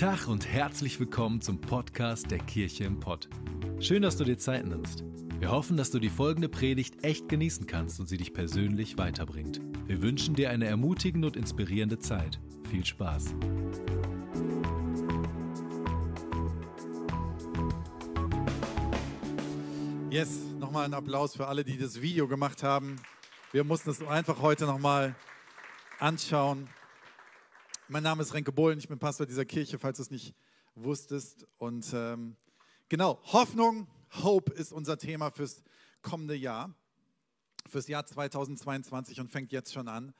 Tag und herzlich willkommen zum Podcast der Kirche im Pott. Schön, dass du dir Zeit nimmst. Wir hoffen, dass du die folgende Predigt echt genießen kannst und sie dich persönlich weiterbringt. Wir wünschen dir eine ermutigende und inspirierende Zeit. Viel Spaß. Yes, nochmal ein Applaus für alle, die das Video gemacht haben. Wir mussten es einfach heute nochmal anschauen. Mein Name ist Renke Bohlen, ich bin Pastor dieser Kirche, falls du es nicht wusstest. Und ähm, genau, Hoffnung, Hope ist unser Thema fürs kommende Jahr, fürs Jahr 2022 und fängt jetzt schon an.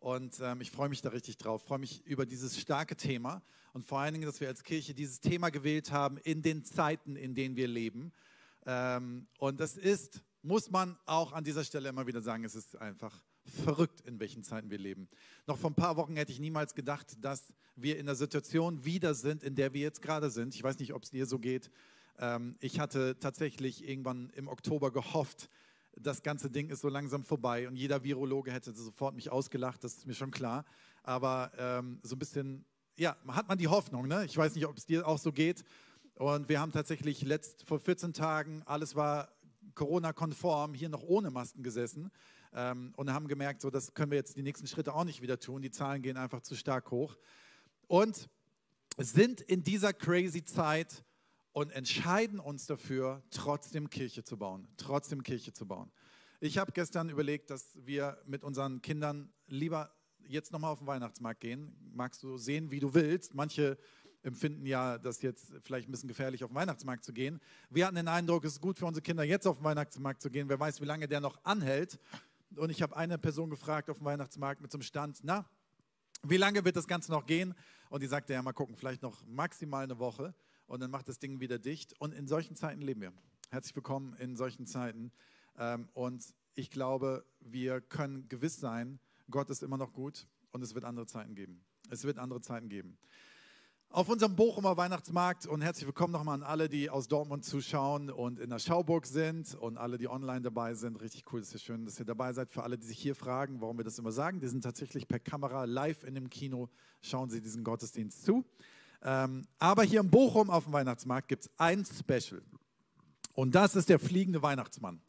Und ähm, ich freue mich da richtig drauf, freue mich über dieses starke Thema und vor allen Dingen, dass wir als Kirche dieses Thema gewählt haben in den Zeiten, in denen wir leben. Ähm, und das ist, muss man auch an dieser Stelle immer wieder sagen, es ist einfach verrückt, in welchen Zeiten wir leben. Noch vor ein paar Wochen hätte ich niemals gedacht, dass wir in der Situation wieder sind, in der wir jetzt gerade sind. Ich weiß nicht, ob es dir so geht. Ähm, ich hatte tatsächlich irgendwann im Oktober gehofft, das ganze Ding ist so langsam vorbei und jeder Virologe hätte sofort mich ausgelacht, das ist mir schon klar. Aber ähm, so ein bisschen, ja, hat man die Hoffnung. Ne? Ich weiß nicht, ob es dir auch so geht. Und wir haben tatsächlich letzt, vor 14 Tagen, alles war Corona-konform, hier noch ohne Masken gesessen und haben gemerkt, so das können wir jetzt die nächsten Schritte auch nicht wieder tun. Die Zahlen gehen einfach zu stark hoch. Und sind in dieser crazy Zeit und entscheiden uns dafür, trotzdem Kirche zu bauen. Trotzdem Kirche zu bauen. Ich habe gestern überlegt, dass wir mit unseren Kindern lieber jetzt nochmal auf den Weihnachtsmarkt gehen. Magst du sehen, wie du willst. Manche empfinden ja, das jetzt vielleicht ein bisschen gefährlich, auf den Weihnachtsmarkt zu gehen. Wir hatten den Eindruck, es ist gut für unsere Kinder, jetzt auf den Weihnachtsmarkt zu gehen. Wer weiß, wie lange der noch anhält. Und ich habe eine Person gefragt auf dem Weihnachtsmarkt mit einem Stand, na, wie lange wird das Ganze noch gehen? Und die sagte, ja, mal gucken, vielleicht noch maximal eine Woche. Und dann macht das Ding wieder dicht. Und in solchen Zeiten leben wir. Herzlich willkommen in solchen Zeiten. Ähm, und ich glaube, wir können gewiss sein, Gott ist immer noch gut und es wird andere Zeiten geben. Es wird andere Zeiten geben auf unserem Bochumer Weihnachtsmarkt und herzlich willkommen nochmal an alle, die aus Dortmund zuschauen und in der Schauburg sind und alle, die online dabei sind. Richtig cool, das ist schön, dass ihr dabei seid. Für alle, die sich hier fragen, warum wir das immer sagen, die sind tatsächlich per Kamera live in dem Kino, schauen sie diesen Gottesdienst zu. Ähm, aber hier in Bochum auf dem Weihnachtsmarkt gibt es ein Special und das ist der fliegende Weihnachtsmann.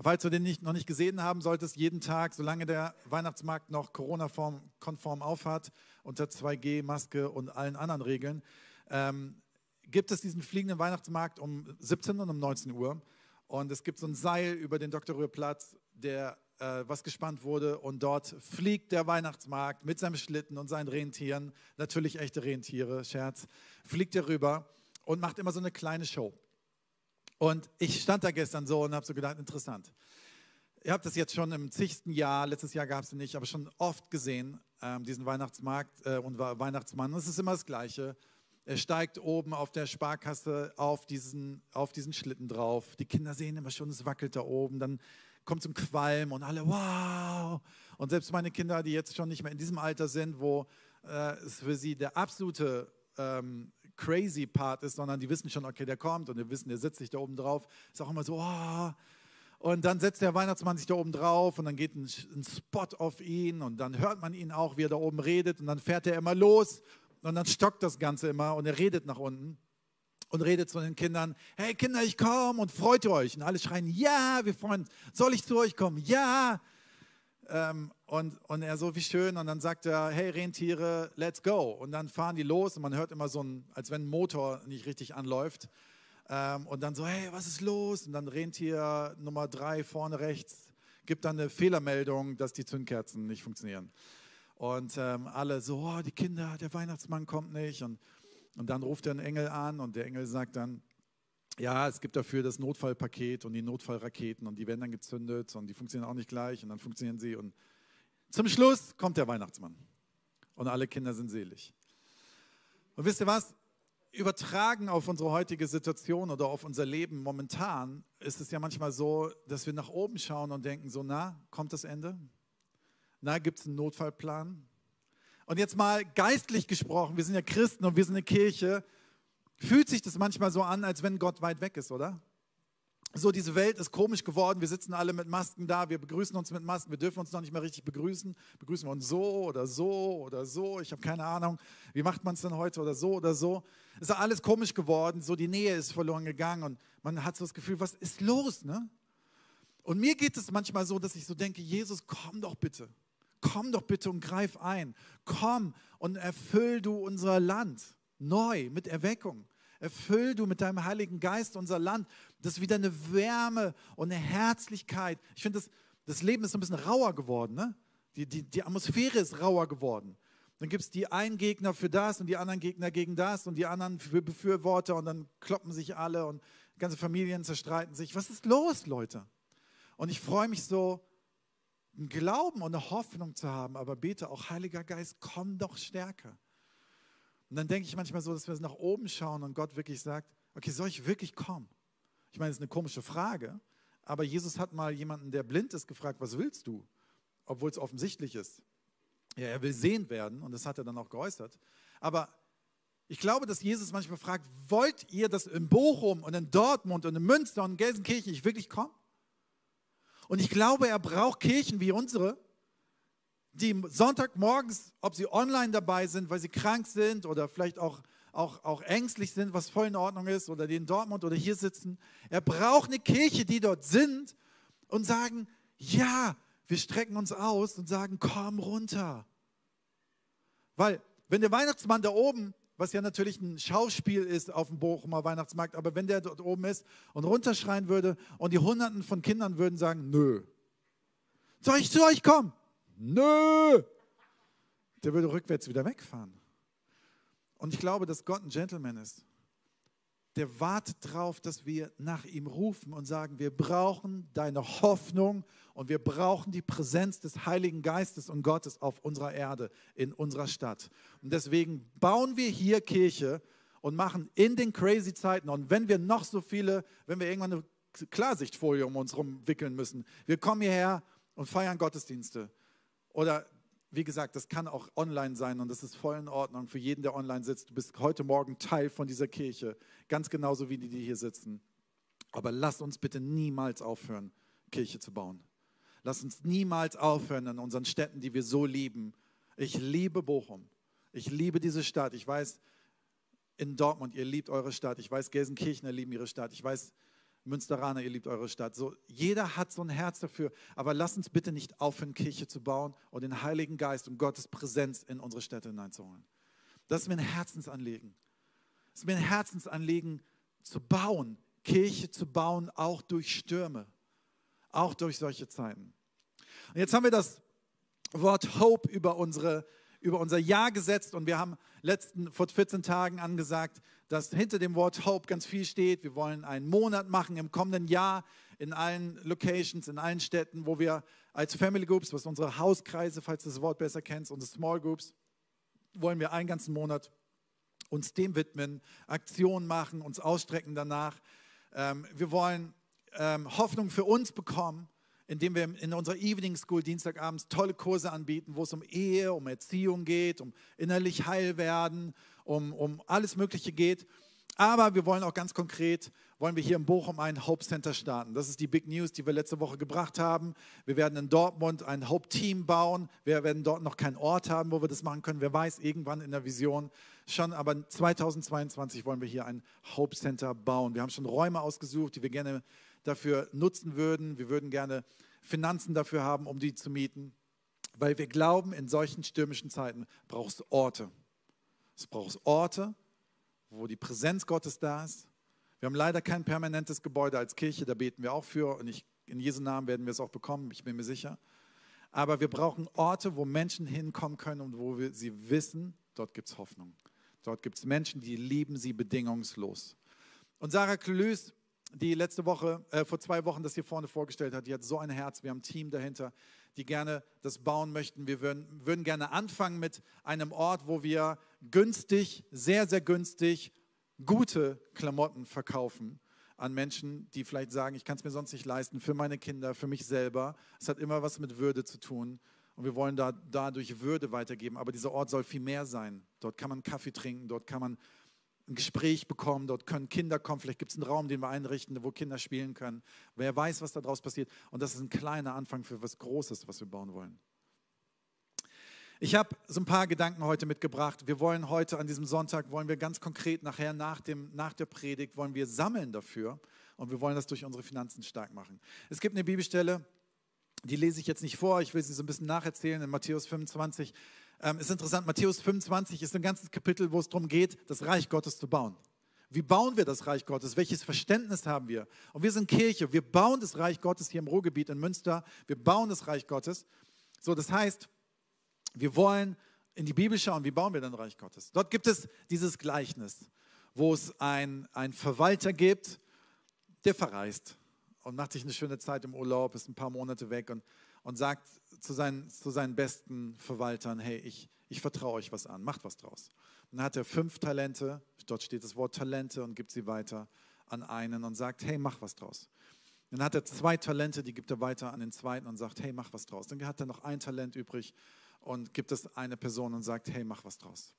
Falls du den nicht, noch nicht gesehen haben solltest, jeden Tag, solange der Weihnachtsmarkt noch Corona-konform aufhat, unter 2G, Maske und allen anderen Regeln, ähm, gibt es diesen fliegenden Weihnachtsmarkt um 17 und um 19 Uhr. Und es gibt so ein Seil über den Dr. Rührplatz, der äh, was gespannt wurde. Und dort fliegt der Weihnachtsmarkt mit seinem Schlitten und seinen Rentieren, natürlich echte Rentiere, Scherz, fliegt er rüber und macht immer so eine kleine Show. Und ich stand da gestern so und habe so gedacht, interessant. Ihr habt das jetzt schon im zigsten Jahr, letztes Jahr gab es nicht, aber schon oft gesehen, ähm, diesen Weihnachtsmarkt äh, und Weihnachtsmann. Und es ist immer das Gleiche. Er steigt oben auf der Sparkasse auf diesen, auf diesen Schlitten drauf. Die Kinder sehen immer schon, es wackelt da oben. Dann kommt ein Qualm und alle, wow. Und selbst meine Kinder, die jetzt schon nicht mehr in diesem Alter sind, wo äh, es für sie der absolute ähm, crazy Part ist, sondern die wissen schon, okay, der kommt und wir wissen, der sitzt sich da oben drauf. Ist auch immer so, oh. Und dann setzt der Weihnachtsmann sich da oben drauf und dann geht ein, ein Spot auf ihn und dann hört man ihn auch, wie er da oben redet und dann fährt er immer los und dann stockt das Ganze immer und er redet nach unten und redet zu den Kindern, hey Kinder, ich komme und freut euch. Und alle schreien, ja, wir freuen uns. Soll ich zu euch kommen? Ja. Ähm, und, und er so, wie schön. Und dann sagt er, hey Rentiere, let's go. Und dann fahren die los und man hört immer so ein, als wenn ein Motor nicht richtig anläuft. Ähm, und dann so, hey, was ist los? Und dann Rentier Nummer drei vorne rechts gibt dann eine Fehlermeldung, dass die Zündkerzen nicht funktionieren. Und ähm, alle so, oh, die Kinder, der Weihnachtsmann kommt nicht. Und, und dann ruft er einen Engel an und der Engel sagt dann, ja, es gibt dafür das Notfallpaket und die Notfallraketen und die werden dann gezündet und die funktionieren auch nicht gleich und dann funktionieren sie und zum Schluss kommt der Weihnachtsmann und alle Kinder sind selig. Und wisst ihr was? Übertragen auf unsere heutige Situation oder auf unser Leben momentan ist es ja manchmal so, dass wir nach oben schauen und denken so, na, kommt das Ende? Na, gibt es einen Notfallplan? Und jetzt mal geistlich gesprochen, wir sind ja Christen und wir sind eine Kirche, fühlt sich das manchmal so an, als wenn Gott weit weg ist, oder? So, diese Welt ist komisch geworden. Wir sitzen alle mit Masken da, wir begrüßen uns mit Masken, wir dürfen uns noch nicht mehr richtig begrüßen. Begrüßen wir uns so oder so oder so. Ich habe keine Ahnung, wie macht man es denn heute oder so oder so. Es ist alles komisch geworden, so die Nähe ist verloren gegangen und man hat so das Gefühl, was ist los? Ne? Und mir geht es manchmal so, dass ich so denke, Jesus, komm doch bitte. Komm doch bitte und greif ein. Komm und erfüll du unser Land neu mit Erweckung. Erfüll du mit deinem Heiligen Geist unser Land, dass wieder eine Wärme und eine Herzlichkeit. Ich finde, das, das Leben ist ein bisschen rauer geworden. Ne? Die, die, die Atmosphäre ist rauer geworden. Dann gibt es die einen Gegner für das und die anderen Gegner gegen das und die anderen für Befürworter und dann kloppen sich alle und ganze Familien zerstreiten sich. Was ist los, Leute? Und ich freue mich so, einen Glauben und eine Hoffnung zu haben, aber bete auch, Heiliger Geist, komm doch stärker. Und dann denke ich manchmal so, dass wir nach oben schauen und Gott wirklich sagt, okay, soll ich wirklich kommen? Ich meine, das ist eine komische Frage, aber Jesus hat mal jemanden, der blind ist, gefragt, was willst du? Obwohl es offensichtlich ist. Ja, er will sehen werden und das hat er dann auch geäußert. Aber ich glaube, dass Jesus manchmal fragt, wollt ihr, dass in Bochum und in Dortmund und in Münster und in Gelsenkirchen ich wirklich komme? Und ich glaube, er braucht Kirchen wie unsere, die Sonntagmorgens, ob sie online dabei sind, weil sie krank sind oder vielleicht auch, auch, auch ängstlich sind, was voll in Ordnung ist, oder die in Dortmund oder hier sitzen. Er braucht eine Kirche, die dort sind und sagen, ja, wir strecken uns aus und sagen, komm runter. Weil, wenn der Weihnachtsmann da oben, was ja natürlich ein Schauspiel ist auf dem Bochumer Weihnachtsmarkt, aber wenn der dort oben ist und runterschreien würde und die Hunderten von Kindern würden sagen, nö, soll ich zu euch kommen? Nö. Der würde rückwärts wieder wegfahren. Und ich glaube, dass Gott ein Gentleman ist. Der wartet darauf, dass wir nach ihm rufen und sagen, wir brauchen deine Hoffnung und wir brauchen die Präsenz des Heiligen Geistes und Gottes auf unserer Erde, in unserer Stadt. Und deswegen bauen wir hier Kirche und machen in den crazy Zeiten und wenn wir noch so viele, wenn wir irgendwann eine Klarsichtfolie um uns herum wickeln müssen, wir kommen hierher und feiern Gottesdienste. Oder wie gesagt, das kann auch online sein und das ist voll in Ordnung für jeden, der online sitzt. Du bist heute Morgen Teil von dieser Kirche, ganz genauso wie die, die hier sitzen. Aber lass uns bitte niemals aufhören, Kirche zu bauen. Lass uns niemals aufhören in unseren Städten, die wir so lieben. Ich liebe Bochum. Ich liebe diese Stadt. Ich weiß, in Dortmund, ihr liebt eure Stadt. Ich weiß, Gelsenkirchener lieben ihre Stadt. Ich weiß, Münsteraner, ihr liebt eure Stadt. So, jeder hat so ein Herz dafür. Aber lasst uns bitte nicht aufhören, Kirche zu bauen und den Heiligen Geist und Gottes Präsenz in unsere Städte hineinzuholen. Das ist mir ein Herzensanliegen. Es ist mir ein Herzensanliegen zu bauen, Kirche zu bauen, auch durch Stürme, auch durch solche Zeiten. Und jetzt haben wir das Wort Hope über unsere über unser Jahr gesetzt und wir haben letzten, vor 14 Tagen angesagt, dass hinter dem Wort Hope ganz viel steht. Wir wollen einen Monat machen im kommenden Jahr in allen Locations, in allen Städten, wo wir als Family Groups, was unsere Hauskreise, falls du das Wort besser kennst, unsere Small Groups, wollen wir einen ganzen Monat uns dem widmen, Aktionen machen, uns ausstrecken danach. Ähm, wir wollen ähm, Hoffnung für uns bekommen indem wir in unserer Evening School Dienstagabends tolle Kurse anbieten, wo es um Ehe, um Erziehung geht, um innerlich heil werden, um, um alles Mögliche geht. Aber wir wollen auch ganz konkret, wollen wir hier in Bochum ein Hope Center starten. Das ist die Big News, die wir letzte Woche gebracht haben. Wir werden in Dortmund ein Hope Team bauen. Wir werden dort noch keinen Ort haben, wo wir das machen können. Wer weiß, irgendwann in der Vision schon. Aber 2022 wollen wir hier ein Hope Center bauen. Wir haben schon Räume ausgesucht, die wir gerne dafür nutzen würden. Wir würden gerne Finanzen dafür haben, um die zu mieten, weil wir glauben, in solchen stürmischen Zeiten braucht es Orte. Es braucht Orte, wo die Präsenz Gottes da ist. Wir haben leider kein permanentes Gebäude als Kirche, da beten wir auch für und ich, in Jesu Namen werden wir es auch bekommen, ich bin mir sicher. Aber wir brauchen Orte, wo Menschen hinkommen können und wo wir, sie wissen, dort gibt es Hoffnung. Dort gibt es Menschen, die lieben sie bedingungslos. Und Sarah Klöß die letzte Woche, äh, vor zwei Wochen das hier vorne vorgestellt hat, die hat so ein Herz, wir haben ein Team dahinter, die gerne das bauen möchten. Wir würden, würden gerne anfangen mit einem Ort, wo wir günstig, sehr, sehr günstig, gute Klamotten verkaufen an Menschen, die vielleicht sagen, ich kann es mir sonst nicht leisten, für meine Kinder, für mich selber. Es hat immer was mit Würde zu tun. Und wir wollen da, dadurch Würde weitergeben. Aber dieser Ort soll viel mehr sein. Dort kann man Kaffee trinken, dort kann man ein Gespräch bekommen, dort können Kinder kommen, vielleicht gibt es einen Raum, den wir einrichten, wo Kinder spielen können. Wer weiß, was daraus passiert. Und das ist ein kleiner Anfang für was Großes, was wir bauen wollen. Ich habe so ein paar Gedanken heute mitgebracht. Wir wollen heute an diesem Sonntag, wollen wir ganz konkret nachher nach, dem, nach der Predigt, wollen wir sammeln dafür und wir wollen das durch unsere Finanzen stark machen. Es gibt eine Bibelstelle, die lese ich jetzt nicht vor, ich will sie so ein bisschen nacherzählen in Matthäus 25. Ähm, ist interessant, Matthäus 25 ist ein ganzes Kapitel, wo es darum geht, das Reich Gottes zu bauen. Wie bauen wir das Reich Gottes? Welches Verständnis haben wir? Und wir sind Kirche. Wir bauen das Reich Gottes hier im Ruhrgebiet in Münster. Wir bauen das Reich Gottes. So, das heißt, wir wollen in die Bibel schauen, wie bauen wir denn Reich Gottes? Dort gibt es dieses Gleichnis, wo es einen Verwalter gibt, der verreist und macht sich eine schöne Zeit im Urlaub, ist ein paar Monate weg und, und sagt zu seinen, zu seinen besten Verwaltern, hey, ich, ich vertraue euch was an, macht was draus. Und dann hat er fünf Talente, dort steht das Wort Talente und gibt sie weiter an einen und sagt, hey, mach was draus. Dann hat er zwei Talente, die gibt er weiter an den zweiten und sagt, hey, mach was draus. Dann hat er noch ein Talent übrig und gibt es eine Person und sagt, hey, mach was draus.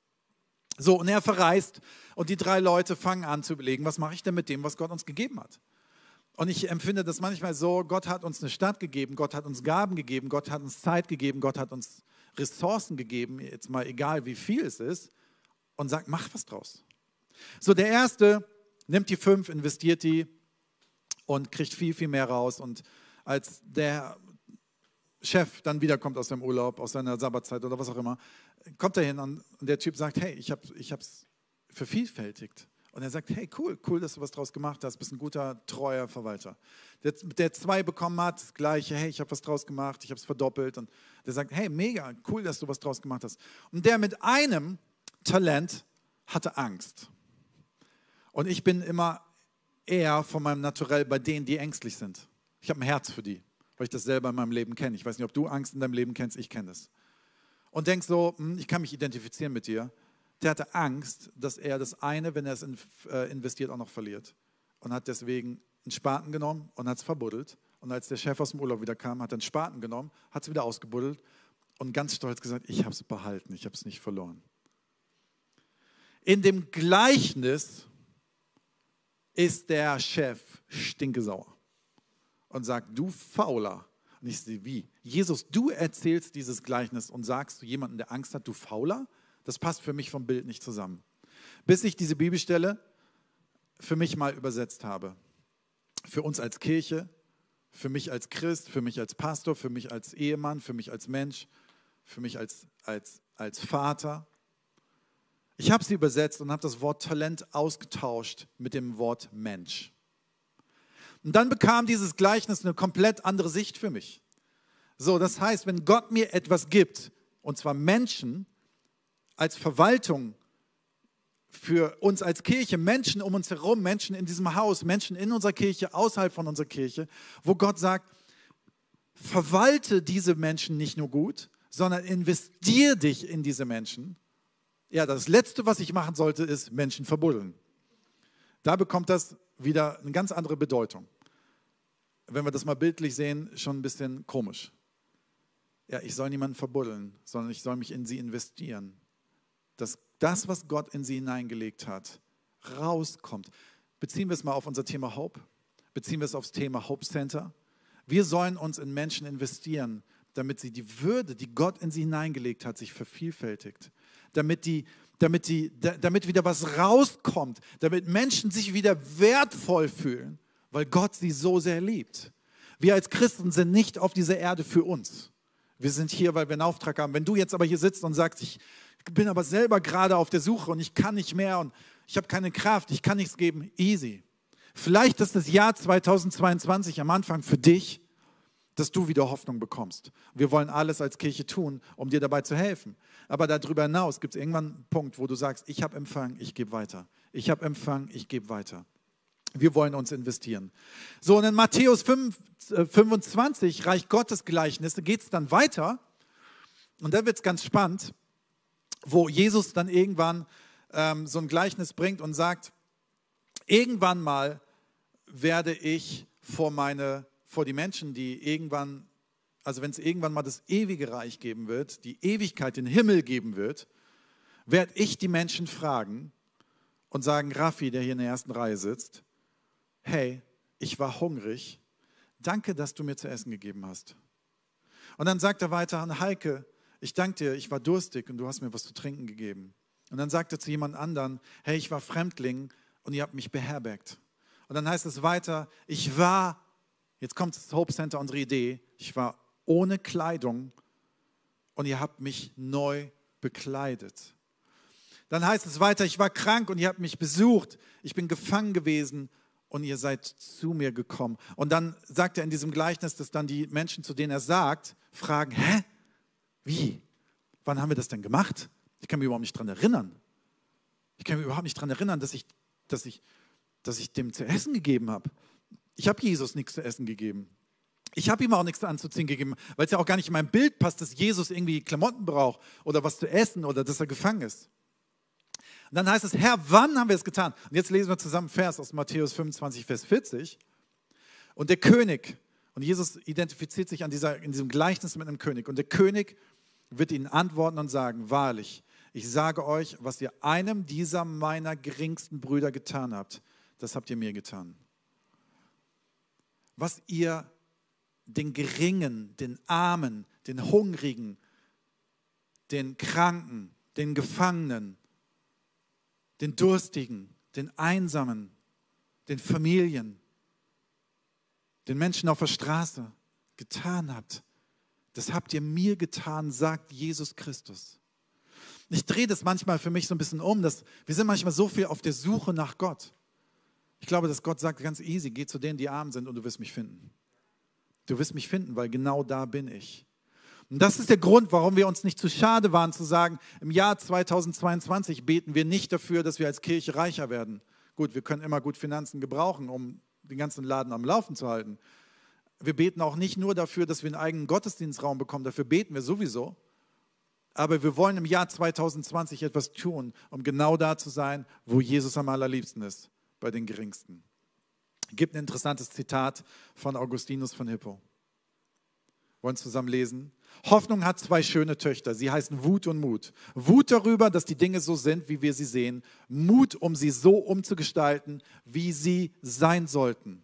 So, und er verreist und die drei Leute fangen an zu überlegen, was mache ich denn mit dem, was Gott uns gegeben hat? Und ich empfinde das manchmal so, Gott hat uns eine Stadt gegeben, Gott hat uns Gaben gegeben, Gott hat uns Zeit gegeben, Gott hat uns Ressourcen gegeben, jetzt mal egal wie viel es ist, und sagt, mach was draus. So, der Erste nimmt die fünf, investiert die und kriegt viel, viel mehr raus. Und als der Chef dann wiederkommt aus dem Urlaub, aus seiner Sabbatzeit oder was auch immer, kommt er hin und, der Typ sagt, hey, ich habe es vervielfältigt. Und er sagt, hey, cool, cool, dass du was draus gemacht hast, bist ein guter, treuer Verwalter. Der, der zwei bekommen hat, das gleiche, hey, ich habe was draus gemacht, ich habe es verdoppelt. Und der sagt, hey, mega, cool, dass du was draus gemacht hast. Und der mit einem Talent hatte Angst. Und ich bin immer eher von meinem Naturell bei denen, die ängstlich sind. Ich habe ein Herz für die weil ich das selber in meinem Leben kenne. Ich weiß nicht, ob du Angst in deinem Leben kennst, ich kenne es. Und denkst so, hm, ich kann mich identifizieren mit dir. Der hatte Angst, dass er das eine, wenn er es äh, investiert, auch noch verliert. Und hat deswegen einen Spaten genommen und hat es verbuddelt. Und als der Chef aus dem Urlaub wieder kam, hat er einen Spaten genommen, hat es wieder ausgebuddelt und ganz stolz gesagt, ich habe es behalten, ich habe es nicht verloren. In dem Gleichnis ist der Chef stinkesauer und sagt, du Fauler. Und ich sehe, wie? Jesus, du erzählst dieses Gleichnis und sagst zu jemandem, der Angst hat, du Fauler? Das passt für mich vom Bild nicht zusammen. Bis ich diese Bibelstelle für mich mal übersetzt habe. Für uns als Kirche, für mich als Christ, für mich als Pastor, für mich als Ehemann, für mich als Mensch, für mich als, als, als Vater. Ich habe sie übersetzt und habe das Wort Talent ausgetauscht mit dem Wort Mensch. Und dann bekam dieses Gleichnis eine komplett andere Sicht für mich. So, das heißt, wenn Gott mir etwas gibt, und zwar Menschen als Verwaltung für uns als Kirche, Menschen um uns herum, Menschen in diesem Haus, Menschen in unserer Kirche, außerhalb von unserer Kirche, wo Gott sagt, verwalte diese Menschen nicht nur gut, sondern investiere dich in diese Menschen. Ja, das Letzte, was ich machen sollte, ist Menschen verbuddeln. Da bekommt das wieder eine ganz andere Bedeutung. Wenn wir das mal bildlich sehen, schon ein bisschen komisch. Ja, ich soll niemanden verbuddeln, sondern ich soll mich in sie investieren. Das, was Gott in sie hineingelegt hat, rauskommt. Beziehen wir es mal auf unser Thema Hope. Beziehen wir es aufs Thema Hope Center. Wir sollen uns in Menschen investieren, damit sie die Würde, die Gott in sie hineingelegt hat, sich vervielfältigt. Damit die damit, die, damit wieder was rauskommt, damit Menschen sich wieder wertvoll fühlen, weil Gott sie so sehr liebt. Wir als Christen sind nicht auf dieser Erde für uns. Wir sind hier, weil wir einen Auftrag haben. Wenn du jetzt aber hier sitzt und sagst, ich bin aber selber gerade auf der Suche und ich kann nicht mehr und ich habe keine Kraft, ich kann nichts geben, easy. Vielleicht ist das Jahr 2022 am Anfang für dich, dass du wieder Hoffnung bekommst. Wir wollen alles als Kirche tun, um dir dabei zu helfen. Aber darüber hinaus gibt es irgendwann einen Punkt, wo du sagst, ich habe Empfang, ich gebe weiter. Ich habe Empfang, ich gebe weiter. Wir wollen uns investieren. So, und in Matthäus 5, äh, 25, Reich Gottes Gleichnisse, geht es dann weiter. Und da wird es ganz spannend, wo Jesus dann irgendwann ähm, so ein Gleichnis bringt und sagt, irgendwann mal werde ich vor, meine, vor die Menschen, die irgendwann also wenn es irgendwann mal das ewige Reich geben wird, die Ewigkeit, den Himmel geben wird, werde ich die Menschen fragen, und sagen Raffi, der hier in der ersten Reihe sitzt, hey, ich war hungrig, danke, dass du mir zu essen gegeben hast. Und dann sagt er weiter an Heike, ich danke dir, ich war durstig und du hast mir was zu trinken gegeben. Und dann sagt er zu jemand anderen, hey, ich war Fremdling und ihr habt mich beherbergt. Und dann heißt es weiter, ich war, jetzt kommt das Hope Center, unsere Idee, ich war ohne Kleidung und ihr habt mich neu bekleidet. Dann heißt es weiter, ich war krank und ihr habt mich besucht, ich bin gefangen gewesen und ihr seid zu mir gekommen. Und dann sagt er in diesem Gleichnis, dass dann die Menschen, zu denen er sagt, fragen, hä? Wie? Wann haben wir das denn gemacht? Ich kann mich überhaupt nicht daran erinnern. Ich kann mich überhaupt nicht daran erinnern, dass ich, dass, ich, dass ich dem zu essen gegeben habe. Ich habe Jesus nichts zu essen gegeben. Ich habe ihm auch nichts anzuziehen gegeben, weil es ja auch gar nicht in mein Bild passt, dass Jesus irgendwie Klamotten braucht oder was zu essen oder dass er gefangen ist. Und dann heißt es, Herr, wann haben wir es getan? Und jetzt lesen wir zusammen Vers aus Matthäus 25, Vers 40. Und der König, und Jesus identifiziert sich an dieser, in diesem Gleichnis mit einem König, und der König wird ihnen antworten und sagen, wahrlich, ich sage euch, was ihr einem dieser meiner geringsten Brüder getan habt, das habt ihr mir getan. Was ihr den Geringen, den Armen, den Hungrigen, den Kranken, den Gefangenen, den Durstigen, den Einsamen, den Familien, den Menschen auf der Straße getan habt, das habt ihr mir getan, sagt Jesus Christus. Ich drehe das manchmal für mich so ein bisschen um, dass wir sind manchmal so viel auf der Suche nach Gott. Ich glaube, dass Gott sagt ganz easy, geh zu denen, die arm sind und du wirst mich finden. Du wirst mich finden, weil genau da bin ich. Und das ist der Grund, warum wir uns nicht zu schade waren zu sagen, im Jahr 2022 beten wir nicht dafür, dass wir als Kirche reicher werden. Gut, wir können immer gut Finanzen gebrauchen, um den ganzen Laden am Laufen zu halten. Wir beten auch nicht nur dafür, dass wir einen eigenen Gottesdienstraum bekommen, dafür beten wir sowieso. Aber wir wollen im Jahr 2020 etwas tun, um genau da zu sein, wo Jesus am allerliebsten ist, bei den Geringsten gibt ein interessantes Zitat von Augustinus von Hippo. Wollen zusammen lesen? Hoffnung hat zwei schöne Töchter. Sie heißen Wut und Mut. Wut darüber, dass die Dinge so sind, wie wir sie sehen. Mut, um sie so umzugestalten, wie sie sein sollten.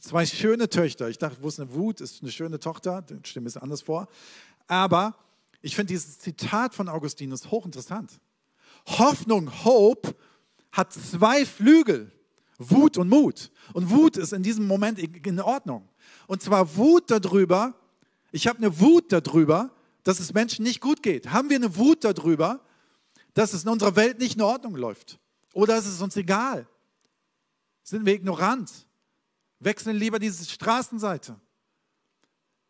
Zwei schöne Töchter. Ich dachte, wo ist eine Wut? Ist eine schöne Tochter. Stimmt ein bisschen anders vor. Aber ich finde dieses Zitat von Augustinus hochinteressant. Hoffnung, Hope, hat zwei Flügel. Wut und Mut. Und Wut ist in diesem Moment in Ordnung. Und zwar Wut darüber, ich habe eine Wut darüber, dass es Menschen nicht gut geht. Haben wir eine Wut darüber, dass es in unserer Welt nicht in Ordnung läuft? Oder ist es uns egal? Sind wir ignorant? Wechseln lieber diese Straßenseite?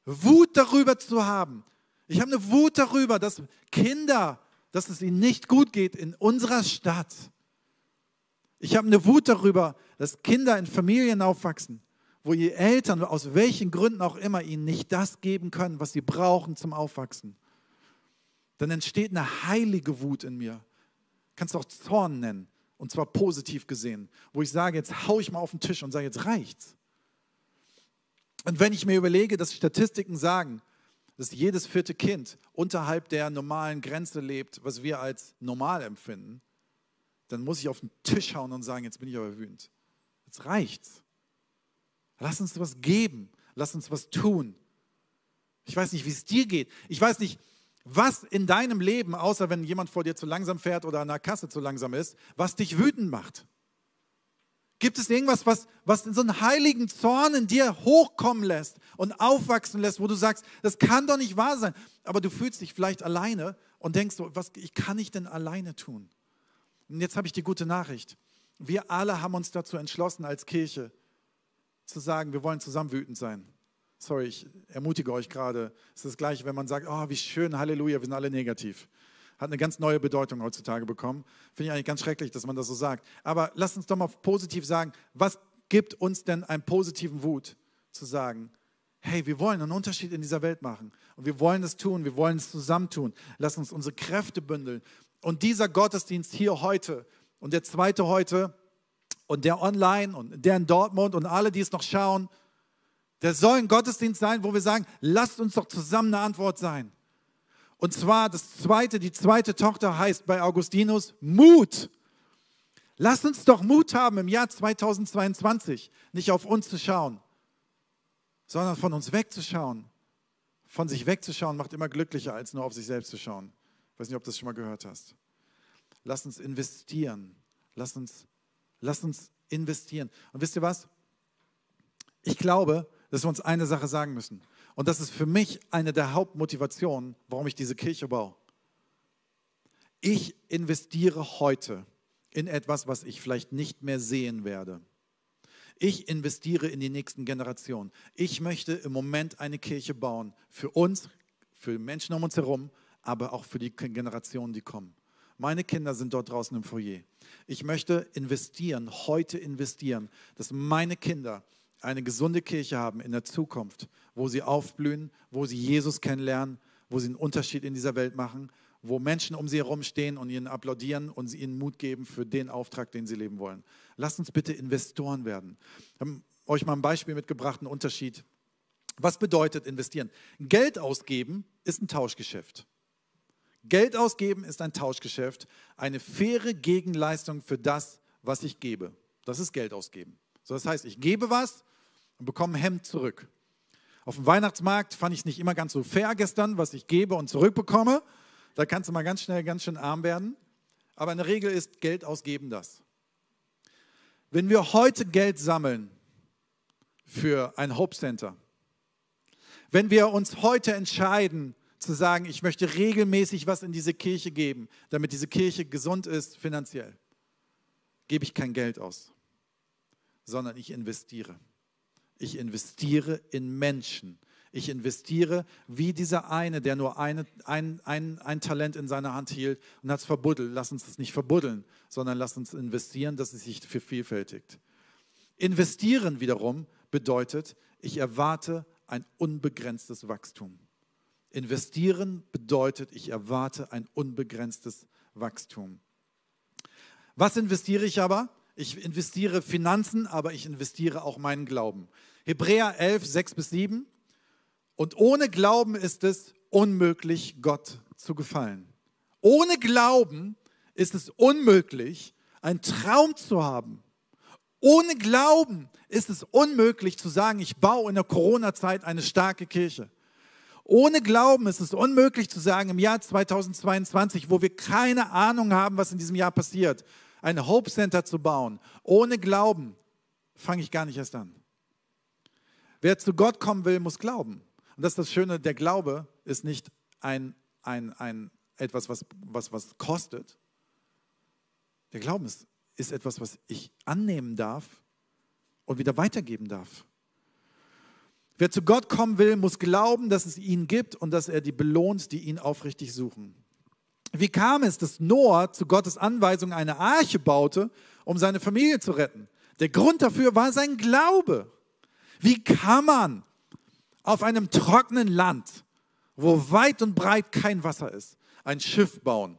Wut darüber zu haben. Ich habe eine Wut darüber, dass Kinder, dass es ihnen nicht gut geht in unserer Stadt. Ich habe eine Wut darüber, dass Kinder in Familien aufwachsen, wo ihre Eltern aus welchen Gründen auch immer ihnen nicht das geben können, was sie brauchen zum Aufwachsen. Dann entsteht eine heilige Wut in mir. Kannst du auch Zorn nennen, und zwar positiv gesehen, wo ich sage, jetzt hau ich mal auf den Tisch und sage, jetzt reicht's. Und wenn ich mir überlege, dass Statistiken sagen, dass jedes vierte Kind unterhalb der normalen Grenze lebt, was wir als normal empfinden, dann muss ich auf den Tisch hauen und sagen, jetzt bin ich aber wütend. Jetzt reicht's. Lass uns was geben. Lass uns was tun. Ich weiß nicht, wie es dir geht. Ich weiß nicht, was in deinem Leben, außer wenn jemand vor dir zu langsam fährt oder an der Kasse zu langsam ist, was dich wütend macht. Gibt es irgendwas, was, was so einen heiligen Zorn in dir hochkommen lässt und aufwachsen lässt, wo du sagst, das kann doch nicht wahr sein, aber du fühlst dich vielleicht alleine und denkst so, was ich kann ich denn alleine tun? Und jetzt habe ich die gute Nachricht. Wir alle haben uns dazu entschlossen, als Kirche zu sagen, wir wollen zusammen wütend sein. Sorry, ich ermutige euch gerade. Es ist das Gleiche, wenn man sagt, oh, wie schön, Halleluja, wir sind alle negativ. Hat eine ganz neue Bedeutung heutzutage bekommen. Finde ich eigentlich ganz schrecklich, dass man das so sagt. Aber lasst uns doch mal positiv sagen, was gibt uns denn einen positiven Wut zu sagen? Hey, wir wollen einen Unterschied in dieser Welt machen. Und wir wollen es tun, wir wollen es zusammentun. Lass uns unsere Kräfte bündeln. Und dieser Gottesdienst hier heute und der zweite heute und der online und der in Dortmund und alle, die es noch schauen, der soll ein Gottesdienst sein, wo wir sagen, lasst uns doch zusammen eine Antwort sein. Und zwar das zweite, die zweite Tochter heißt bei Augustinus Mut. Lasst uns doch Mut haben, im Jahr 2022 nicht auf uns zu schauen, sondern von uns wegzuschauen. Von sich wegzuschauen macht immer glücklicher, als nur auf sich selbst zu schauen. Ich weiß nicht, ob du das schon mal gehört hast. Lass uns investieren. Lass uns, lass uns investieren. Und wisst ihr was? Ich glaube, dass wir uns eine Sache sagen müssen. Und das ist für mich eine der Hauptmotivationen, warum ich diese Kirche baue. Ich investiere heute in etwas, was ich vielleicht nicht mehr sehen werde. Ich investiere in die nächsten Generationen. Ich möchte im Moment eine Kirche bauen für uns, für Menschen um uns herum, aber auch für die Generationen, die kommen. Meine Kinder sind dort draußen im Foyer. Ich möchte investieren, heute investieren, dass meine Kinder eine gesunde Kirche haben in der Zukunft, wo sie aufblühen, wo sie Jesus kennenlernen, wo sie einen Unterschied in dieser Welt machen, wo Menschen um sie herum stehen und ihnen applaudieren und sie ihnen Mut geben für den Auftrag, den sie leben wollen. Lasst uns bitte Investoren werden. Ich habe euch mal ein Beispiel mitgebracht, einen Unterschied. Was bedeutet investieren? Geld ausgeben ist ein Tauschgeschäft. Geld ausgeben ist ein Tauschgeschäft, eine faire Gegenleistung für das, was ich gebe. Das ist Geld ausgeben. So, das heißt, ich gebe was und bekomme ein Hemd zurück. Auf dem Weihnachtsmarkt fand ich es nicht immer ganz so fair gestern, was ich gebe und zurückbekomme. Da kannst du mal ganz schnell ganz schön arm werden. Aber in der Regel ist Geld ausgeben das. Wenn wir heute Geld sammeln für ein Hope Center, wenn wir uns heute entscheiden zu sagen, ich möchte regelmäßig was in diese Kirche geben, damit diese Kirche gesund ist finanziell, gebe ich kein Geld aus, sondern ich investiere. Ich investiere in Menschen, ich investiere wie dieser eine, der nur eine, ein, ein, ein Talent in seiner Hand hielt und hat es verbuddelt. Lass uns das nicht verbuddeln, sondern lass uns investieren, dass es sich vervielfältigt. Investieren wiederum bedeutet, ich erwarte ein unbegrenztes Wachstum. Investieren bedeutet, ich erwarte ein unbegrenztes Wachstum. Was investiere ich aber? Ich investiere Finanzen, aber ich investiere auch meinen Glauben. Hebräer 11, 6 bis 7. Und ohne Glauben ist es unmöglich, Gott zu gefallen. Ohne Glauben ist es unmöglich, einen Traum zu haben. Ohne Glauben ist es unmöglich zu sagen, ich baue in der Corona-Zeit eine starke Kirche. Ohne Glauben ist es unmöglich zu sagen, im Jahr 2022, wo wir keine Ahnung haben, was in diesem Jahr passiert, ein Hope Center zu bauen. Ohne Glauben fange ich gar nicht erst an. Wer zu Gott kommen will, muss glauben. Und das ist das Schöne, der Glaube ist nicht ein, ein, ein etwas, was, was, was kostet. Der Glauben ist, ist etwas, was ich annehmen darf und wieder weitergeben darf. Wer zu Gott kommen will, muss glauben, dass es ihn gibt und dass er die belohnt, die ihn aufrichtig suchen. Wie kam es, dass Noah zu Gottes Anweisung eine Arche baute, um seine Familie zu retten? Der Grund dafür war sein Glaube. Wie kann man auf einem trockenen Land, wo weit und breit kein Wasser ist, ein Schiff bauen.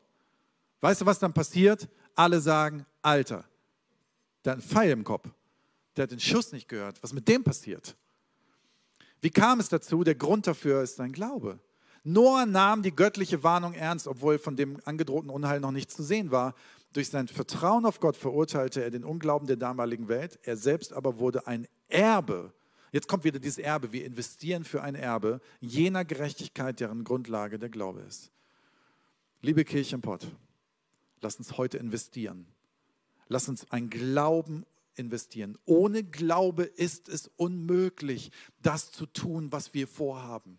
Weißt du, was dann passiert? Alle sagen, Alter, der hat einen Pfeil im Kopf. Der hat den Schuss nicht gehört. Was mit dem passiert? Wie kam es dazu? Der Grund dafür ist sein Glaube. Noah nahm die göttliche Warnung ernst, obwohl von dem angedrohten Unheil noch nichts zu sehen war. Durch sein Vertrauen auf Gott verurteilte er den Unglauben der damaligen Welt. Er selbst aber wurde ein Erbe Jetzt kommt wieder dieses Erbe. Wir investieren für ein Erbe jener Gerechtigkeit, deren Grundlage der Glaube ist. Liebe Kirche im Pott, lass uns heute investieren. Lass uns ein Glauben investieren. Ohne Glaube ist es unmöglich, das zu tun, was wir vorhaben.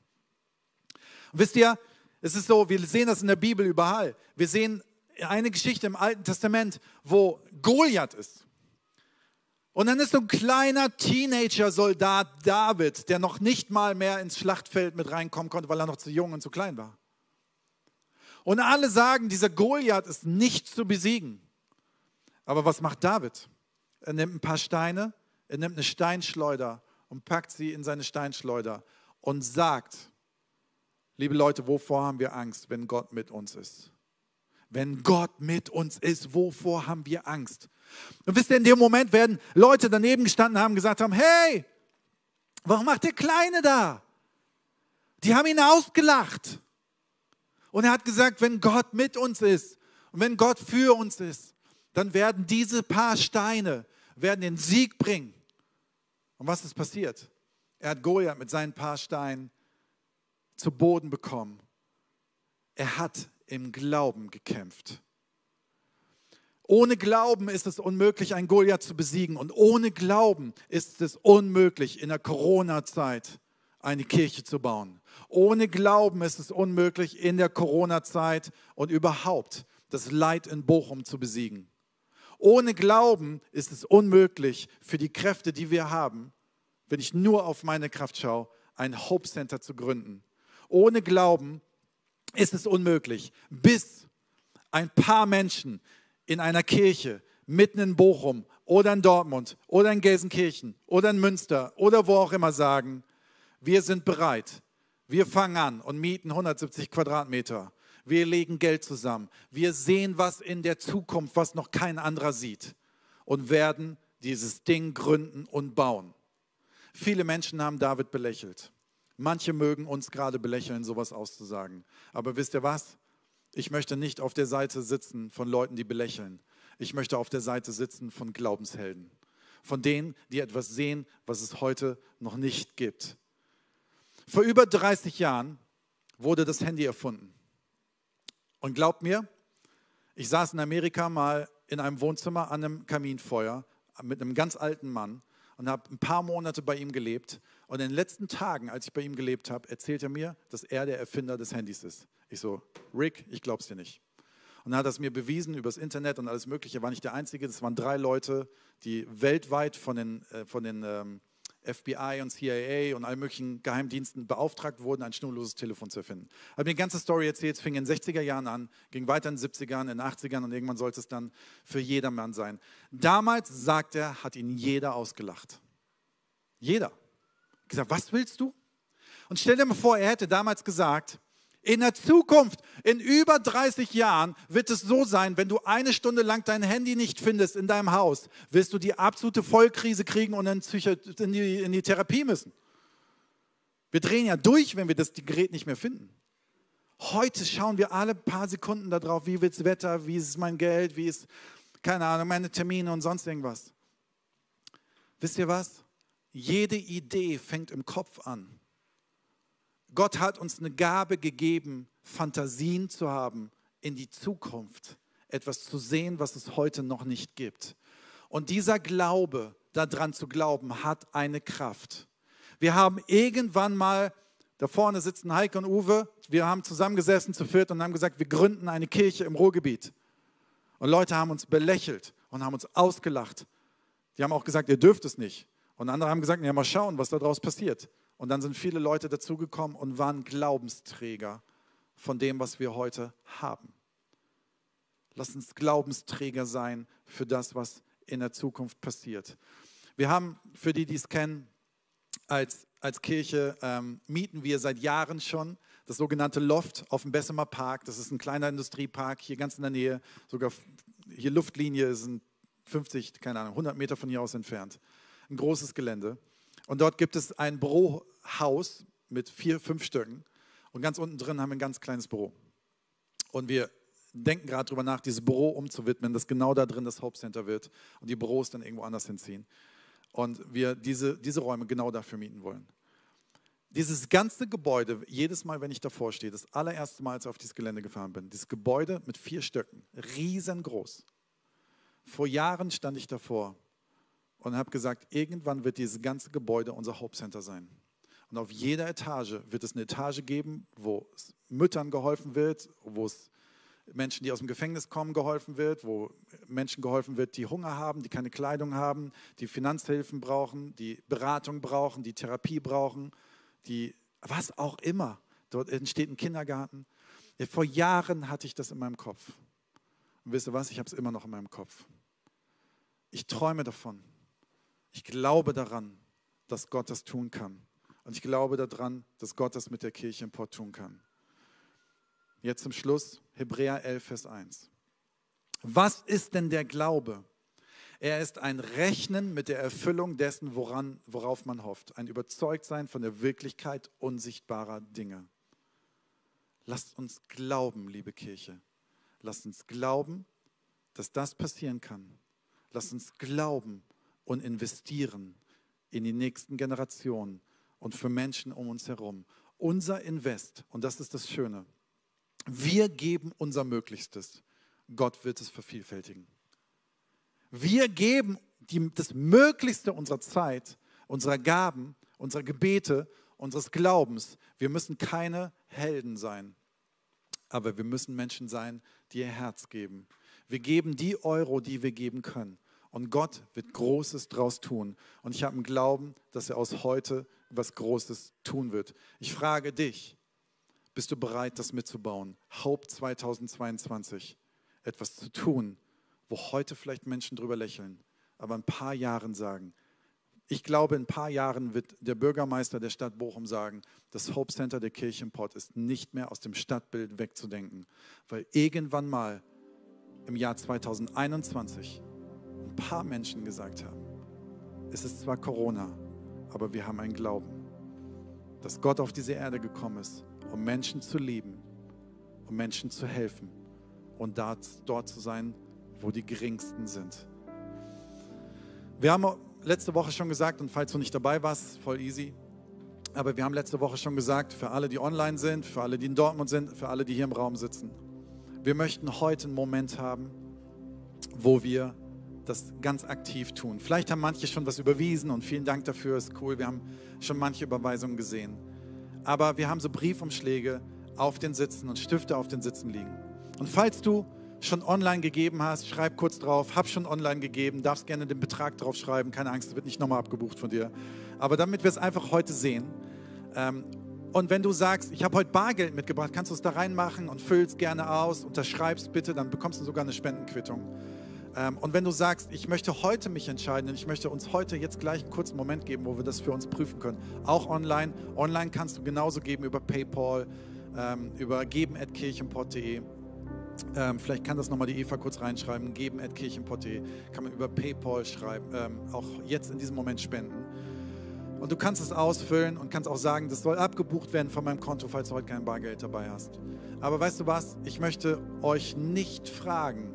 Und wisst ihr, es ist so, wir sehen das in der Bibel überall. Wir sehen eine Geschichte im Alten Testament, wo Goliath ist. Und dann ist so ein kleiner Teenager-Soldat David, der noch nicht mal mehr ins Schlachtfeld mit reinkommen konnte, weil er noch zu jung und zu klein war. Und alle sagen, dieser Goliath ist nicht zu besiegen. Aber was macht David? Er nimmt ein paar Steine, er nimmt eine Steinschleuder und packt sie in seine Steinschleuder und sagt, liebe Leute, wovor haben wir Angst, wenn Gott mit uns ist? Wenn Gott mit uns ist, wovor haben wir Angst? Und wisst ihr, in dem Moment werden Leute daneben gestanden haben, gesagt haben, hey, warum macht der Kleine da? Die haben ihn ausgelacht. Und er hat gesagt, wenn Gott mit uns ist und wenn Gott für uns ist, dann werden diese paar Steine werden den Sieg bringen. Und was ist passiert? Er hat Goliath mit seinen paar Steinen zu Boden bekommen. Er hat im Glauben gekämpft. Ohne Glauben ist es unmöglich, einen Goliath zu besiegen. Und ohne Glauben ist es unmöglich, in der Corona-Zeit eine Kirche zu bauen. Ohne Glauben ist es unmöglich, in der Corona-Zeit und überhaupt das Leid in Bochum zu besiegen. Ohne Glauben ist es unmöglich für die Kräfte, die wir haben, wenn ich nur auf meine Kraft schaue, ein Hope Center zu gründen. Ohne Glauben ist es unmöglich, bis ein paar Menschen in einer Kirche mitten in Bochum oder in Dortmund oder in Gelsenkirchen oder in Münster oder wo auch immer sagen, wir sind bereit, wir fangen an und mieten 170 Quadratmeter. Wir legen Geld zusammen. Wir sehen was in der Zukunft, was noch kein anderer sieht und werden dieses Ding gründen und bauen. Viele Menschen haben David belächelt. Manche mögen uns gerade belächeln, sowas auszusagen. Aber wisst ihr was? Ich möchte nicht auf der Seite sitzen von Leuten, die belächeln. Ich möchte auf der Seite sitzen von Glaubenshelden. Von denen, die etwas sehen, was es heute noch nicht gibt. Vor über 30 Jahren wurde das Handy erfunden. Und glaubt mir, ich saß in Amerika mal in einem Wohnzimmer an einem Kaminfeuer mit einem ganz alten Mann und habe ein paar Monate bei ihm gelebt. Und in den letzten Tagen, als ich bei ihm gelebt habe, erzählt er mir, dass er der Erfinder des Handys ist. Ich so, Rick, ich glaub's dir nicht. Und dann hat es mir bewiesen übers Internet und alles Mögliche. War nicht der Einzige. Das waren drei Leute, die weltweit von den, äh, von den ähm, FBI und CIA und allen möglichen Geheimdiensten beauftragt wurden, ein schnurloses Telefon zu erfinden. Ich habe mir die ganze Story erzählt, es fing in den 60er Jahren an, ging weiter in den 70ern, in den 80ern und irgendwann sollte es dann für jedermann sein. Damals, sagt er, hat ihn jeder ausgelacht. Jeder. Gesagt, was willst du? Und stell dir mal vor, er hätte damals gesagt, in der Zukunft, in über 30 Jahren, wird es so sein, wenn du eine Stunde lang dein Handy nicht findest in deinem Haus, wirst du die absolute Vollkrise kriegen und in, in, die, in die Therapie müssen. Wir drehen ja durch, wenn wir das Gerät nicht mehr finden. Heute schauen wir alle paar Sekunden darauf, wie wird das Wetter, wie ist mein Geld, wie ist, keine Ahnung, meine Termine und sonst irgendwas. Wisst ihr was? Jede Idee fängt im Kopf an. Gott hat uns eine Gabe gegeben, Fantasien zu haben in die Zukunft, etwas zu sehen, was es heute noch nicht gibt. Und dieser Glaube, daran zu glauben, hat eine Kraft. Wir haben irgendwann mal, da vorne sitzen Heike und Uwe, wir haben zusammengesessen zu viert und haben gesagt, wir gründen eine Kirche im Ruhrgebiet. Und Leute haben uns belächelt und haben uns ausgelacht. Die haben auch gesagt, ihr dürft es nicht. Und andere haben gesagt, ja, mal schauen, was daraus passiert. Und dann sind viele Leute dazugekommen und waren Glaubensträger von dem, was wir heute haben. Lass uns Glaubensträger sein für das, was in der Zukunft passiert. Wir haben, für die, die es kennen, als, als Kirche ähm, mieten wir seit Jahren schon das sogenannte Loft auf dem Bessemer Park. Das ist ein kleiner Industriepark hier ganz in der Nähe. Sogar hier Luftlinie sind 50, keine Ahnung, 100 Meter von hier aus entfernt. Ein großes Gelände. Und dort gibt es ein Bürohaus mit vier, fünf Stöcken. Und ganz unten drin haben wir ein ganz kleines Büro. Und wir denken gerade darüber nach, dieses Büro umzuwidmen, dass genau da drin das Hauptcenter wird und die Büros dann irgendwo anders hinziehen. Und wir diese, diese Räume genau dafür mieten wollen. Dieses ganze Gebäude, jedes Mal, wenn ich davor stehe, das allererste Mal, als ich auf dieses Gelände gefahren bin, dieses Gebäude mit vier Stöcken, riesengroß. Vor Jahren stand ich davor und habe gesagt, irgendwann wird dieses ganze Gebäude unser Hauptcenter sein. Und auf jeder Etage wird es eine Etage geben, wo Müttern geholfen wird, wo es Menschen, die aus dem Gefängnis kommen, geholfen wird, wo Menschen geholfen wird, die Hunger haben, die keine Kleidung haben, die Finanzhilfen brauchen, die Beratung brauchen, die Therapie brauchen, die was auch immer. Dort entsteht ein Kindergarten. Vor Jahren hatte ich das in meinem Kopf. Und wisst ihr was? Ich habe es immer noch in meinem Kopf. Ich träume davon. Ich glaube daran, dass Gott das tun kann. Und ich glaube daran, dass Gott das mit der Kirche in Port tun kann. Jetzt zum Schluss Hebräer 11, Vers 1. Was ist denn der Glaube? Er ist ein Rechnen mit der Erfüllung dessen, woran, worauf man hofft. Ein Überzeugtsein von der Wirklichkeit unsichtbarer Dinge. Lasst uns glauben, liebe Kirche. Lasst uns glauben, dass das passieren kann. Lass uns glauben und investieren in die nächsten Generationen und für Menschen um uns herum. Unser Invest, und das ist das Schöne, wir geben unser Möglichstes. Gott wird es vervielfältigen. Wir geben die, das Möglichste unserer Zeit, unserer Gaben, unserer Gebete, unseres Glaubens. Wir müssen keine Helden sein, aber wir müssen Menschen sein, die ihr Herz geben. Wir geben die Euro, die wir geben können. Und Gott wird Großes draus tun. Und ich habe einen Glauben, dass er aus heute was Großes tun wird. Ich frage dich, bist du bereit, das mitzubauen? Haupt 2022 etwas zu tun, wo heute vielleicht Menschen drüber lächeln, aber in ein paar Jahren sagen, ich glaube, in ein paar Jahren wird der Bürgermeister der Stadt Bochum sagen, das Hope Center der Kirchenport ist nicht mehr aus dem Stadtbild wegzudenken, weil irgendwann mal im Jahr 2021 ein paar Menschen gesagt haben, es ist zwar Corona, aber wir haben einen Glauben, dass Gott auf diese Erde gekommen ist, um Menschen zu lieben, um Menschen zu helfen und dort zu sein, wo die Geringsten sind. Wir haben letzte Woche schon gesagt, und falls du nicht dabei warst, voll easy, aber wir haben letzte Woche schon gesagt, für alle, die online sind, für alle, die in Dortmund sind, für alle, die hier im Raum sitzen, wir möchten heute einen Moment haben, wo wir das ganz aktiv tun. Vielleicht haben manche schon was überwiesen und vielen Dank dafür, ist cool. Wir haben schon manche Überweisungen gesehen. Aber wir haben so Briefumschläge auf den Sitzen und Stifte auf den Sitzen liegen. Und falls du schon online gegeben hast, schreib kurz drauf, hab schon online gegeben, darfst gerne den Betrag drauf schreiben, keine Angst, wird nicht nochmal abgebucht von dir. Aber damit wir es einfach heute sehen. Ähm, und wenn du sagst, ich habe heute Bargeld mitgebracht, kannst du es da reinmachen und füllst gerne aus, unterschreibst bitte, dann bekommst du sogar eine Spendenquittung. Ähm, und wenn du sagst, ich möchte heute mich entscheiden ich möchte uns heute jetzt gleich einen kurzen Moment geben, wo wir das für uns prüfen können, auch online. Online kannst du genauso geben über PayPal, ähm, über geben.kirchenport.de. Ähm, vielleicht kann das nochmal die Eva kurz reinschreiben, geben.kirchenport.de. Kann man über PayPal schreiben, auch jetzt in diesem Moment spenden. Und du kannst es ausfüllen und kannst auch sagen, das soll abgebucht werden von meinem Konto, falls du heute kein Bargeld dabei hast. Aber weißt du was? Ich möchte euch nicht fragen,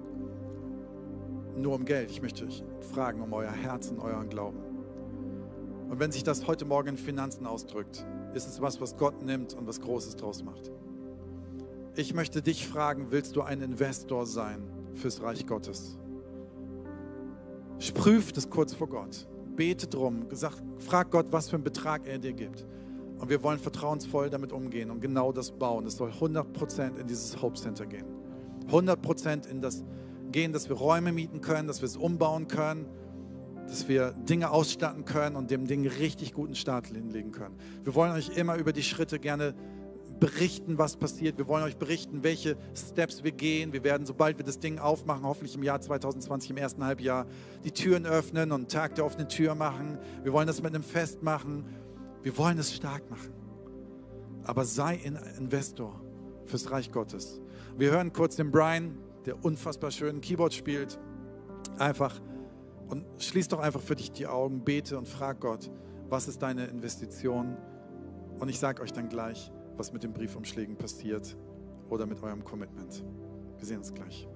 nur um Geld. Ich möchte euch fragen um euer Herz und euren Glauben. Und wenn sich das heute Morgen in Finanzen ausdrückt, ist es was, was Gott nimmt und was Großes draus macht. Ich möchte dich fragen, willst du ein Investor sein fürs Reich Gottes? Prüf das kurz vor Gott. Bete drum. Gesagt, frag Gott, was für einen Betrag er dir gibt. Und wir wollen vertrauensvoll damit umgehen und genau das bauen. Es soll 100% in dieses Hope Center gehen. 100% in das gehen, dass wir Räume mieten können, dass wir es umbauen können, dass wir Dinge ausstatten können und dem Ding richtig guten Start hinlegen können. Wir wollen euch immer über die Schritte gerne berichten, was passiert. Wir wollen euch berichten, welche Steps wir gehen. Wir werden, sobald wir das Ding aufmachen, hoffentlich im Jahr 2020, im ersten Halbjahr, die Türen öffnen und Tag der offenen Tür machen. Wir wollen das mit einem Fest machen. Wir wollen es stark machen. Aber sei ein Investor fürs Reich Gottes. Wir hören kurz den Brian der unfassbar schön Keyboard spielt. Einfach und schließ doch einfach für dich die Augen, bete und frag Gott, was ist deine Investition? Und ich sage euch dann gleich, was mit den Briefumschlägen passiert oder mit eurem Commitment. Wir sehen uns gleich.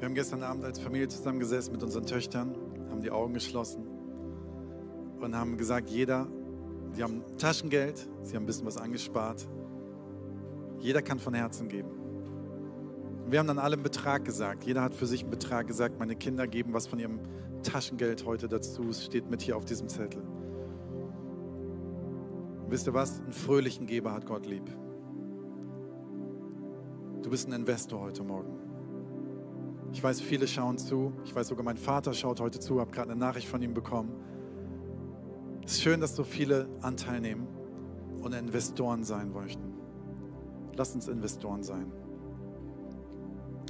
Wir haben gestern Abend als Familie zusammengesessen mit unseren Töchtern, haben die Augen geschlossen und haben gesagt, jeder, sie haben Taschengeld, sie haben ein bisschen was angespart. Jeder kann von Herzen geben. Wir haben dann alle einen Betrag gesagt. Jeder hat für sich einen Betrag gesagt. Meine Kinder geben was von ihrem Taschengeld heute dazu. Es steht mit hier auf diesem Zettel. Und wisst ihr was? Einen fröhlichen Geber hat Gott lieb. Du bist ein Investor heute Morgen. Ich weiß, viele schauen zu. Ich weiß sogar, mein Vater schaut heute zu, habe gerade eine Nachricht von ihm bekommen. Es ist schön, dass so viele Anteil nehmen und Investoren sein möchten. Lass uns Investoren sein.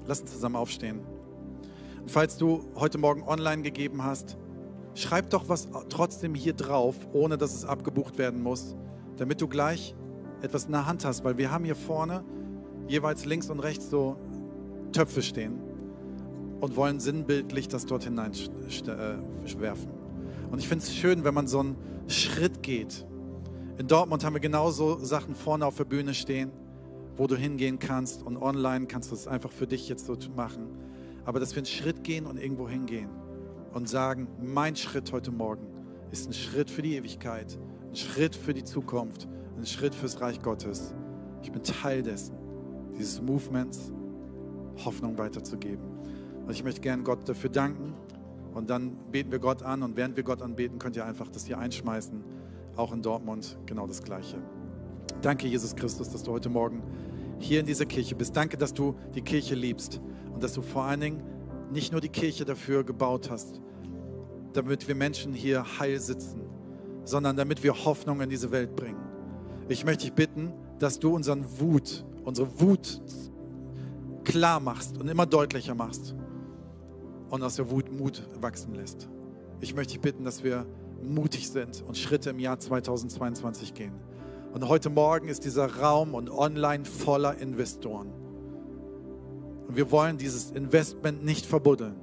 Lass uns zusammen aufstehen. Und falls du heute Morgen online gegeben hast, schreib doch was trotzdem hier drauf, ohne dass es abgebucht werden muss, damit du gleich etwas in der Hand hast, weil wir haben hier vorne jeweils links und rechts so Töpfe stehen und wollen sinnbildlich das dort hineinwerfen. Und ich finde es schön, wenn man so einen Schritt geht. In Dortmund haben wir genauso Sachen vorne auf der Bühne stehen, wo du hingehen kannst und online kannst du es einfach für dich jetzt so machen. Aber dass wir einen Schritt gehen und irgendwo hingehen und sagen, mein Schritt heute Morgen ist ein Schritt für die Ewigkeit, ein Schritt für die Zukunft, ein Schritt fürs Reich Gottes. Ich bin Teil dessen, dieses Movements, Hoffnung weiterzugeben. Und ich möchte gerne Gott dafür danken. Und dann beten wir Gott an. Und während wir Gott anbeten, könnt ihr einfach das hier einschmeißen. Auch in Dortmund genau das Gleiche. Danke, Jesus Christus, dass du heute Morgen hier in dieser Kirche bist. Danke, dass du die Kirche liebst und dass du vor allen Dingen nicht nur die Kirche dafür gebaut hast, damit wir Menschen hier heil sitzen, sondern damit wir Hoffnung in diese Welt bringen. Ich möchte dich bitten, dass du unseren Wut, unsere Wut klar machst und immer deutlicher machst und aus der Wut Mut wachsen lässt. Ich möchte dich bitten, dass wir mutig sind und Schritte im Jahr 2022 gehen. Und heute Morgen ist dieser Raum und online voller Investoren. Und wir wollen dieses Investment nicht verbuddeln,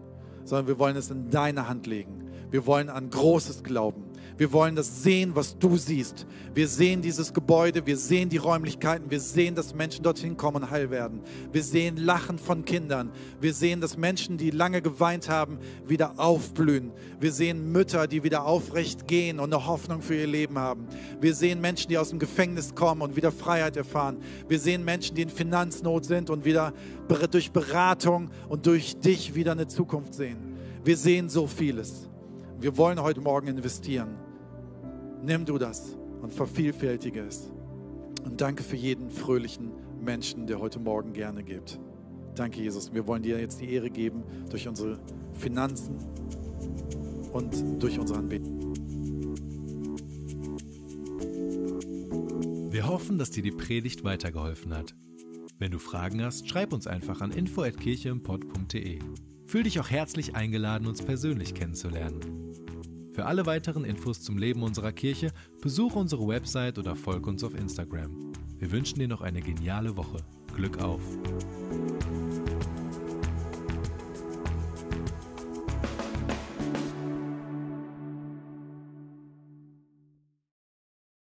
sondern wir wollen es in deine Hand legen. Wir wollen an Großes glauben. Wir wollen das sehen, was du siehst. Wir sehen dieses Gebäude, wir sehen die Räumlichkeiten, wir sehen, dass Menschen dorthin kommen und heil werden. Wir sehen Lachen von Kindern. Wir sehen, dass Menschen, die lange geweint haben, wieder aufblühen. Wir sehen Mütter, die wieder aufrecht gehen und eine Hoffnung für ihr Leben haben. Wir sehen Menschen, die aus dem Gefängnis kommen und wieder Freiheit erfahren. Wir sehen Menschen, die in Finanznot sind und wieder durch Beratung und durch dich wieder eine Zukunft sehen. Wir sehen so vieles. Wir wollen heute Morgen investieren. Nimm du das und vervielfältige es. Und danke für jeden fröhlichen Menschen, der heute Morgen gerne gibt. Danke, Jesus. Wir wollen dir jetzt die Ehre geben durch unsere Finanzen und durch unsere Anbetung. Wir hoffen, dass dir die Predigt weitergeholfen hat. Wenn du Fragen hast, schreib uns einfach an info@kircheimpod.de. Fühl dich auch herzlich eingeladen, uns persönlich kennenzulernen. Für alle weiteren Infos zum Leben unserer Kirche besuche unsere Website oder folge uns auf Instagram. Wir wünschen dir noch eine geniale Woche. Glück auf!